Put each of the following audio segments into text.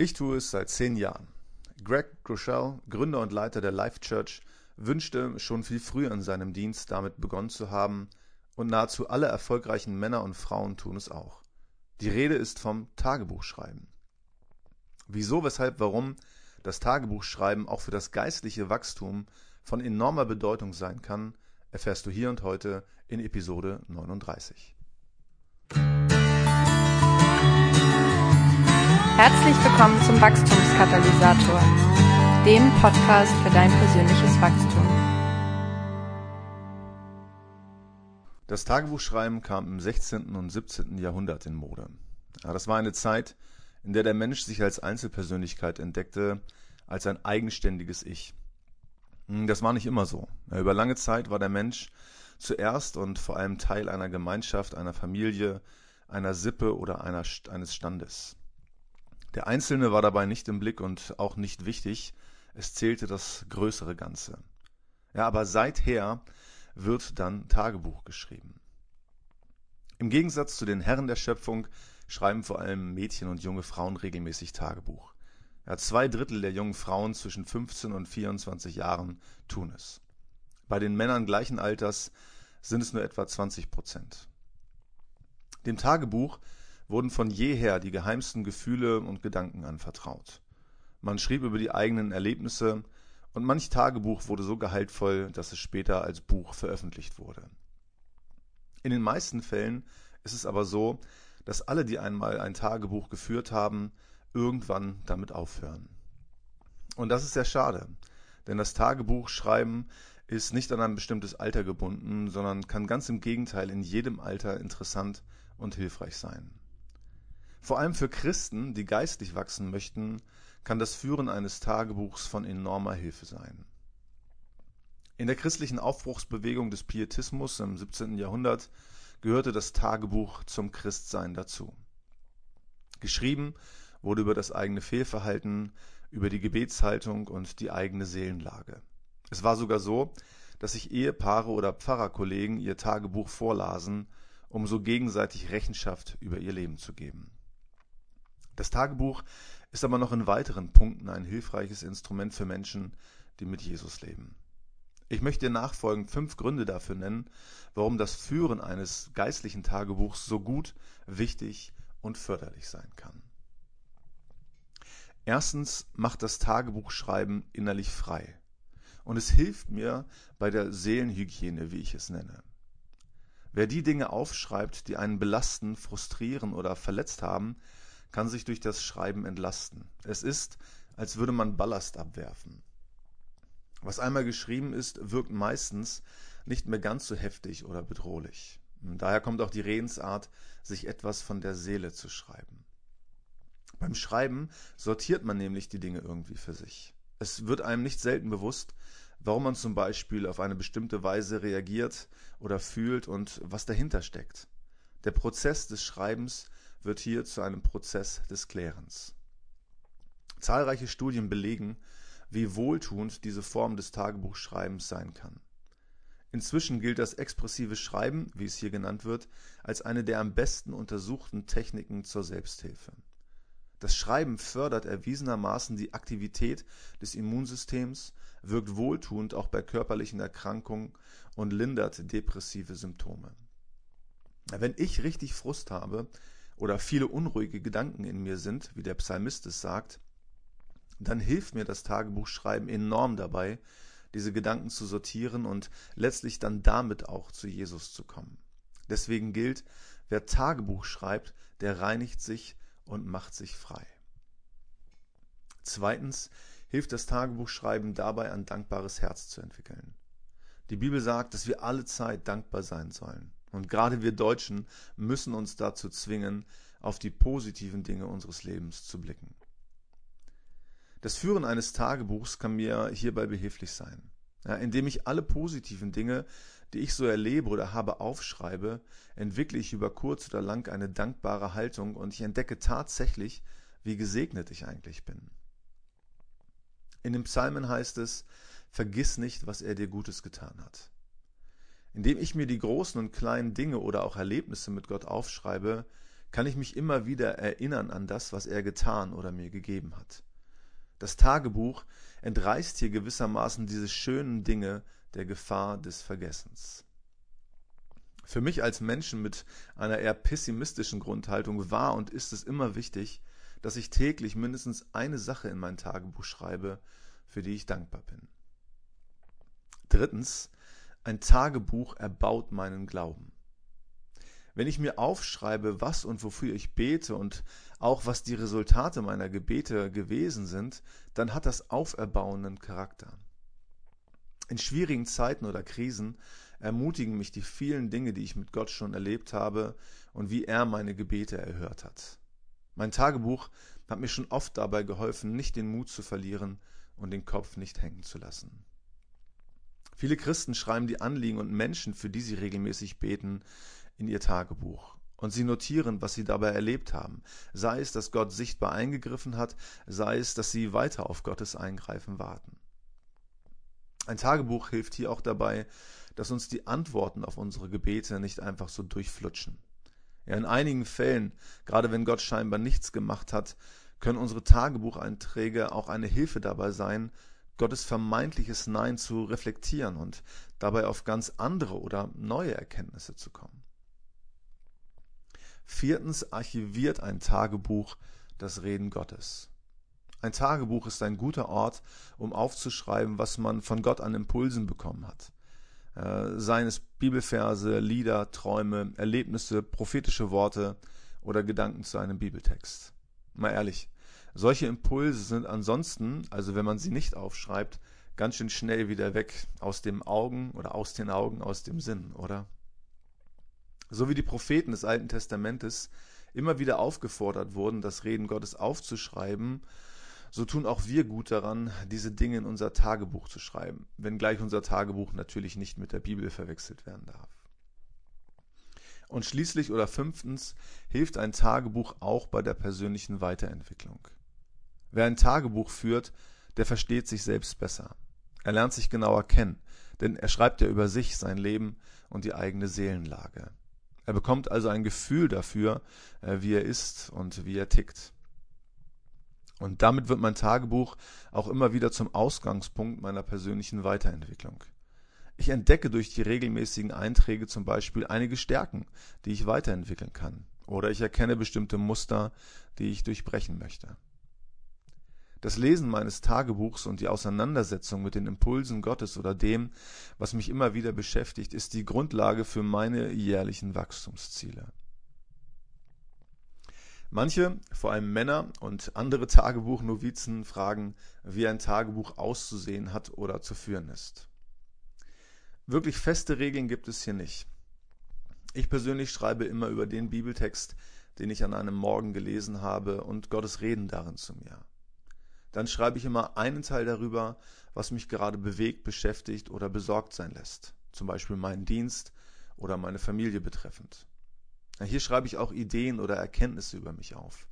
Ich tue es seit zehn Jahren. Greg Groeschel, Gründer und Leiter der Life Church, wünschte schon viel früher in seinem Dienst damit begonnen zu haben, und nahezu alle erfolgreichen Männer und Frauen tun es auch. Die Rede ist vom Tagebuchschreiben. Wieso, weshalb, warum das Tagebuchschreiben auch für das geistliche Wachstum von enormer Bedeutung sein kann, erfährst du hier und heute in Episode 39. Herzlich willkommen zum Wachstumskatalysator, dem Podcast für dein persönliches Wachstum. Das Tagebuchschreiben kam im 16. und 17. Jahrhundert in Mode. Ja, das war eine Zeit, in der der Mensch sich als Einzelpersönlichkeit entdeckte, als ein eigenständiges Ich. Hm, das war nicht immer so. Über lange Zeit war der Mensch zuerst und vor allem Teil einer Gemeinschaft, einer Familie, einer Sippe oder einer, eines Standes. Der Einzelne war dabei nicht im Blick und auch nicht wichtig, es zählte das größere Ganze. Ja, aber seither wird dann Tagebuch geschrieben. Im Gegensatz zu den Herren der Schöpfung schreiben vor allem Mädchen und junge Frauen regelmäßig Tagebuch. Ja, zwei Drittel der jungen Frauen zwischen 15 und 24 Jahren tun es. Bei den Männern gleichen Alters sind es nur etwa 20 Prozent. Dem Tagebuch wurden von jeher die geheimsten Gefühle und Gedanken anvertraut. Man schrieb über die eigenen Erlebnisse, und manch Tagebuch wurde so gehaltvoll, dass es später als Buch veröffentlicht wurde. In den meisten Fällen ist es aber so, dass alle, die einmal ein Tagebuch geführt haben, irgendwann damit aufhören. Und das ist sehr schade, denn das Tagebuchschreiben ist nicht an ein bestimmtes Alter gebunden, sondern kann ganz im Gegenteil in jedem Alter interessant und hilfreich sein. Vor allem für Christen, die geistlich wachsen möchten, kann das Führen eines Tagebuchs von enormer Hilfe sein. In der christlichen Aufbruchsbewegung des Pietismus im 17. Jahrhundert gehörte das Tagebuch zum Christsein dazu. Geschrieben wurde über das eigene Fehlverhalten, über die Gebetshaltung und die eigene Seelenlage. Es war sogar so, dass sich Ehepaare oder Pfarrerkollegen ihr Tagebuch vorlasen, um so gegenseitig Rechenschaft über ihr Leben zu geben. Das Tagebuch ist aber noch in weiteren Punkten ein hilfreiches Instrument für Menschen, die mit Jesus leben. Ich möchte dir nachfolgend fünf Gründe dafür nennen, warum das Führen eines geistlichen Tagebuchs so gut, wichtig und förderlich sein kann. Erstens macht das Tagebuchschreiben innerlich frei. Und es hilft mir bei der Seelenhygiene, wie ich es nenne. Wer die Dinge aufschreibt, die einen belasten, frustrieren oder verletzt haben, kann sich durch das Schreiben entlasten. Es ist, als würde man Ballast abwerfen. Was einmal geschrieben ist, wirkt meistens nicht mehr ganz so heftig oder bedrohlich. Daher kommt auch die Redensart, sich etwas von der Seele zu schreiben. Beim Schreiben sortiert man nämlich die Dinge irgendwie für sich. Es wird einem nicht selten bewusst, warum man zum Beispiel auf eine bestimmte Weise reagiert oder fühlt und was dahinter steckt. Der Prozess des Schreibens wird hier zu einem Prozess des Klärens. Zahlreiche Studien belegen, wie wohltuend diese Form des Tagebuchschreibens sein kann. Inzwischen gilt das expressive Schreiben, wie es hier genannt wird, als eine der am besten untersuchten Techniken zur Selbsthilfe. Das Schreiben fördert erwiesenermaßen die Aktivität des Immunsystems, wirkt wohltuend auch bei körperlichen Erkrankungen und lindert depressive Symptome. Wenn ich richtig Frust habe oder viele unruhige Gedanken in mir sind, wie der Psalmist es sagt, dann hilft mir das Tagebuchschreiben enorm dabei, diese Gedanken zu sortieren und letztlich dann damit auch zu Jesus zu kommen. Deswegen gilt, wer Tagebuch schreibt, der reinigt sich und macht sich frei. Zweitens hilft das Tagebuchschreiben dabei, ein dankbares Herz zu entwickeln. Die Bibel sagt, dass wir alle Zeit dankbar sein sollen. Und gerade wir Deutschen müssen uns dazu zwingen, auf die positiven Dinge unseres Lebens zu blicken. Das Führen eines Tagebuchs kann mir hierbei behilflich sein. Ja, indem ich alle positiven Dinge, die ich so erlebe oder habe, aufschreibe, entwickle ich über kurz oder lang eine dankbare Haltung und ich entdecke tatsächlich, wie gesegnet ich eigentlich bin. In den Psalmen heißt es, vergiss nicht, was er dir Gutes getan hat. Indem ich mir die großen und kleinen Dinge oder auch Erlebnisse mit Gott aufschreibe, kann ich mich immer wieder erinnern an das, was er getan oder mir gegeben hat. Das Tagebuch entreißt hier gewissermaßen diese schönen Dinge der Gefahr des Vergessens. Für mich als Menschen mit einer eher pessimistischen Grundhaltung war und ist es immer wichtig, dass ich täglich mindestens eine Sache in mein Tagebuch schreibe, für die ich dankbar bin. Drittens, ein Tagebuch erbaut meinen Glauben. Wenn ich mir aufschreibe, was und wofür ich bete und auch was die Resultate meiner Gebete gewesen sind, dann hat das auferbauenden Charakter. In schwierigen Zeiten oder Krisen ermutigen mich die vielen Dinge, die ich mit Gott schon erlebt habe und wie er meine Gebete erhört hat. Mein Tagebuch hat mir schon oft dabei geholfen, nicht den Mut zu verlieren und den Kopf nicht hängen zu lassen. Viele Christen schreiben die Anliegen und Menschen, für die sie regelmäßig beten, in ihr Tagebuch. Und sie notieren, was sie dabei erlebt haben. Sei es, dass Gott sichtbar eingegriffen hat, sei es, dass sie weiter auf Gottes Eingreifen warten. Ein Tagebuch hilft hier auch dabei, dass uns die Antworten auf unsere Gebete nicht einfach so durchflutschen. Ja, in einigen Fällen, gerade wenn Gott scheinbar nichts gemacht hat, können unsere Tagebucheinträge auch eine Hilfe dabei sein, Gottes vermeintliches Nein zu reflektieren und dabei auf ganz andere oder neue Erkenntnisse zu kommen. Viertens archiviert ein Tagebuch das Reden Gottes. Ein Tagebuch ist ein guter Ort, um aufzuschreiben, was man von Gott an Impulsen bekommen hat. Äh, seien es Bibelverse, Lieder, Träume, Erlebnisse, prophetische Worte oder Gedanken zu einem Bibeltext. Mal ehrlich, solche Impulse sind ansonsten, also wenn man sie nicht aufschreibt, ganz schön schnell wieder weg aus dem Augen oder aus den Augen, aus dem Sinn, oder? So wie die Propheten des Alten Testamentes immer wieder aufgefordert wurden, das Reden Gottes aufzuschreiben, so tun auch wir gut daran, diese Dinge in unser Tagebuch zu schreiben, wenngleich unser Tagebuch natürlich nicht mit der Bibel verwechselt werden darf. Und schließlich oder fünftens hilft ein Tagebuch auch bei der persönlichen Weiterentwicklung. Wer ein Tagebuch führt, der versteht sich selbst besser. Er lernt sich genauer kennen, denn er schreibt ja über sich, sein Leben und die eigene Seelenlage. Er bekommt also ein Gefühl dafür, äh, wie er ist und wie er tickt. Und damit wird mein Tagebuch auch immer wieder zum Ausgangspunkt meiner persönlichen Weiterentwicklung. Ich entdecke durch die regelmäßigen Einträge zum Beispiel einige Stärken, die ich weiterentwickeln kann. Oder ich erkenne bestimmte Muster, die ich durchbrechen möchte. Das Lesen meines Tagebuchs und die Auseinandersetzung mit den Impulsen Gottes oder dem, was mich immer wieder beschäftigt, ist die Grundlage für meine jährlichen Wachstumsziele. Manche, vor allem Männer und andere Tagebuchnovizen, fragen, wie ein Tagebuch auszusehen hat oder zu führen ist. Wirklich feste Regeln gibt es hier nicht. Ich persönlich schreibe immer über den Bibeltext, den ich an einem Morgen gelesen habe und Gottes Reden darin zu mir dann schreibe ich immer einen Teil darüber, was mich gerade bewegt, beschäftigt oder besorgt sein lässt. Zum Beispiel meinen Dienst oder meine Familie betreffend. Hier schreibe ich auch Ideen oder Erkenntnisse über mich auf.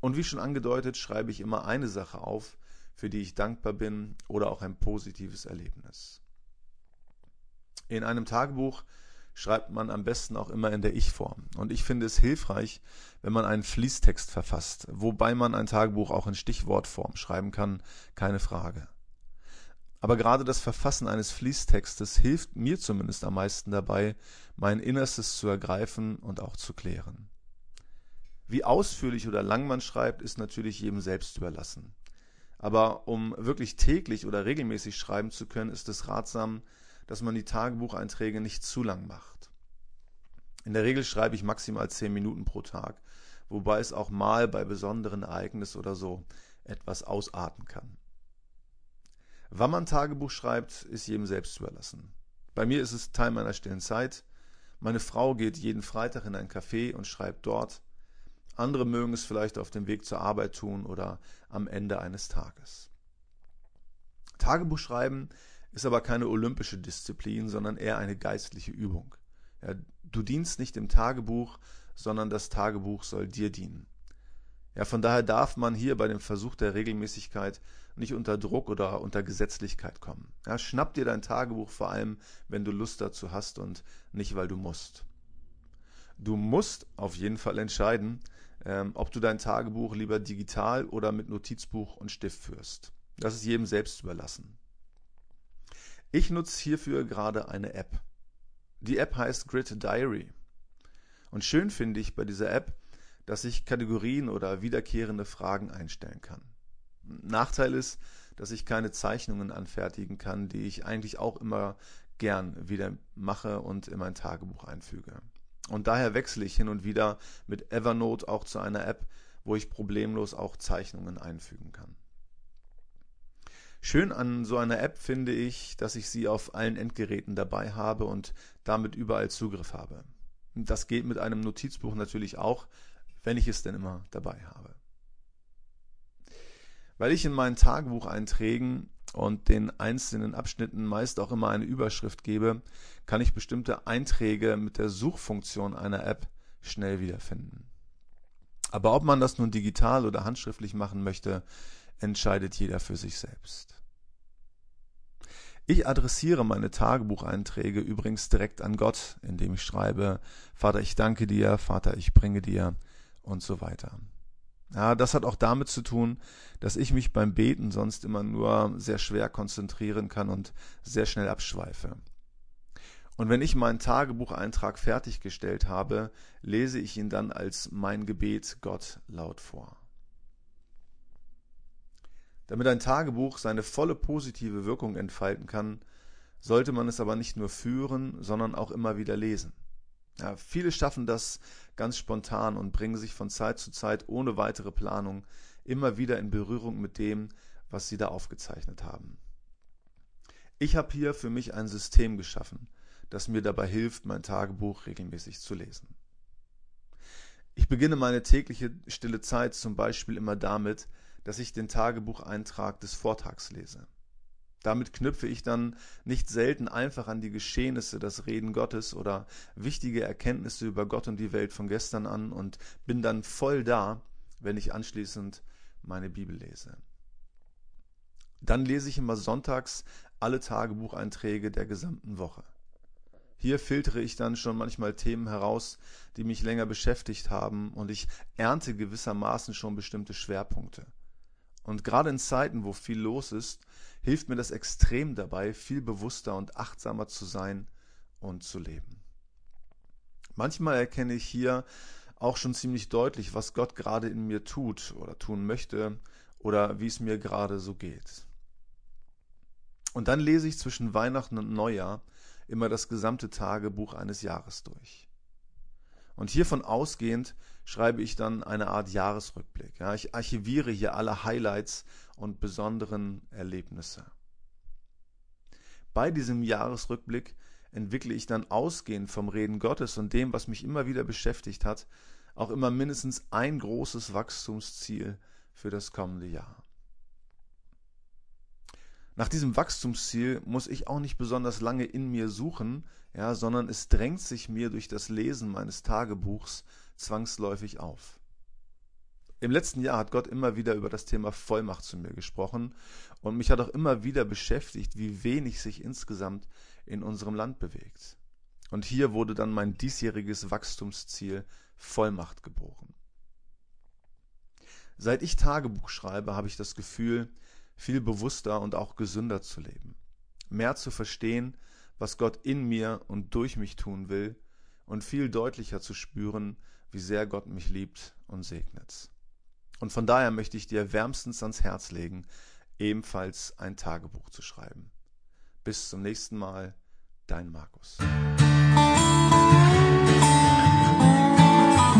Und wie schon angedeutet, schreibe ich immer eine Sache auf, für die ich dankbar bin oder auch ein positives Erlebnis. In einem Tagebuch schreibt man am besten auch immer in der Ich-Form. Und ich finde es hilfreich, wenn man einen Fließtext verfasst, wobei man ein Tagebuch auch in Stichwortform schreiben kann, keine Frage. Aber gerade das Verfassen eines Fließtextes hilft mir zumindest am meisten dabei, mein Innerstes zu ergreifen und auch zu klären. Wie ausführlich oder lang man schreibt, ist natürlich jedem selbst überlassen. Aber um wirklich täglich oder regelmäßig schreiben zu können, ist es ratsam, dass man die Tagebucheinträge nicht zu lang macht. In der Regel schreibe ich maximal zehn Minuten pro Tag, wobei es auch mal bei besonderen Ereignissen oder so etwas ausarten kann. Wann man Tagebuch schreibt, ist jedem selbst überlassen. Bei mir ist es Teil meiner stillen Zeit. Meine Frau geht jeden Freitag in ein Café und schreibt dort. Andere mögen es vielleicht auf dem Weg zur Arbeit tun oder am Ende eines Tages. Tagebuch schreiben ist aber keine olympische Disziplin, sondern eher eine geistliche Übung. Ja, du dienst nicht im Tagebuch, sondern das Tagebuch soll dir dienen. Ja, von daher darf man hier bei dem Versuch der Regelmäßigkeit nicht unter Druck oder unter Gesetzlichkeit kommen. Ja, schnapp dir dein Tagebuch vor allem, wenn du Lust dazu hast und nicht, weil du musst. Du musst auf jeden Fall entscheiden, ähm, ob du dein Tagebuch lieber digital oder mit Notizbuch und Stift führst. Das ist jedem selbst überlassen. Ich nutze hierfür gerade eine App. Die App heißt Grid Diary. Und schön finde ich bei dieser App, dass ich Kategorien oder wiederkehrende Fragen einstellen kann. Nachteil ist, dass ich keine Zeichnungen anfertigen kann, die ich eigentlich auch immer gern wieder mache und in mein Tagebuch einfüge. Und daher wechsle ich hin und wieder mit Evernote auch zu einer App, wo ich problemlos auch Zeichnungen einfügen kann. Schön an so einer App finde ich, dass ich sie auf allen Endgeräten dabei habe und damit überall Zugriff habe. Das geht mit einem Notizbuch natürlich auch, wenn ich es denn immer dabei habe. Weil ich in meinen Tagebucheinträgen und den einzelnen Abschnitten meist auch immer eine Überschrift gebe, kann ich bestimmte Einträge mit der Suchfunktion einer App schnell wiederfinden. Aber ob man das nun digital oder handschriftlich machen möchte, entscheidet jeder für sich selbst. Ich adressiere meine Tagebucheinträge übrigens direkt an Gott, indem ich schreibe, Vater, ich danke dir, Vater, ich bringe dir und so weiter. Ja, das hat auch damit zu tun, dass ich mich beim Beten sonst immer nur sehr schwer konzentrieren kann und sehr schnell abschweife. Und wenn ich meinen Tagebucheintrag fertiggestellt habe, lese ich ihn dann als mein Gebet Gott laut vor. Damit ein Tagebuch seine volle positive Wirkung entfalten kann, sollte man es aber nicht nur führen, sondern auch immer wieder lesen. Ja, viele schaffen das ganz spontan und bringen sich von Zeit zu Zeit ohne weitere Planung immer wieder in Berührung mit dem, was sie da aufgezeichnet haben. Ich habe hier für mich ein System geschaffen, das mir dabei hilft, mein Tagebuch regelmäßig zu lesen. Ich beginne meine tägliche stille Zeit zum Beispiel immer damit, dass ich den Tagebucheintrag des Vortags lese. Damit knüpfe ich dann nicht selten einfach an die Geschehnisse, das Reden Gottes oder wichtige Erkenntnisse über Gott und die Welt von gestern an und bin dann voll da, wenn ich anschließend meine Bibel lese. Dann lese ich immer sonntags alle Tagebucheinträge der gesamten Woche. Hier filtere ich dann schon manchmal Themen heraus, die mich länger beschäftigt haben und ich ernte gewissermaßen schon bestimmte Schwerpunkte. Und gerade in Zeiten, wo viel los ist, hilft mir das extrem dabei, viel bewusster und achtsamer zu sein und zu leben. Manchmal erkenne ich hier auch schon ziemlich deutlich, was Gott gerade in mir tut oder tun möchte oder wie es mir gerade so geht. Und dann lese ich zwischen Weihnachten und Neujahr immer das gesamte Tagebuch eines Jahres durch. Und hiervon ausgehend schreibe ich dann eine Art Jahresrückblick. Ja, ich archiviere hier alle Highlights und besonderen Erlebnisse. Bei diesem Jahresrückblick entwickle ich dann ausgehend vom Reden Gottes und dem, was mich immer wieder beschäftigt hat, auch immer mindestens ein großes Wachstumsziel für das kommende Jahr. Nach diesem Wachstumsziel muss ich auch nicht besonders lange in mir suchen, ja, sondern es drängt sich mir durch das Lesen meines Tagebuchs zwangsläufig auf. Im letzten Jahr hat Gott immer wieder über das Thema Vollmacht zu mir gesprochen und mich hat auch immer wieder beschäftigt, wie wenig sich insgesamt in unserem Land bewegt. Und hier wurde dann mein diesjähriges Wachstumsziel Vollmacht geboren. Seit ich Tagebuch schreibe, habe ich das Gefühl, viel bewusster und auch gesünder zu leben, mehr zu verstehen, was Gott in mir und durch mich tun will und viel deutlicher zu spüren, wie sehr Gott mich liebt und segnet. Und von daher möchte ich dir wärmstens ans Herz legen, ebenfalls ein Tagebuch zu schreiben. Bis zum nächsten Mal, dein Markus.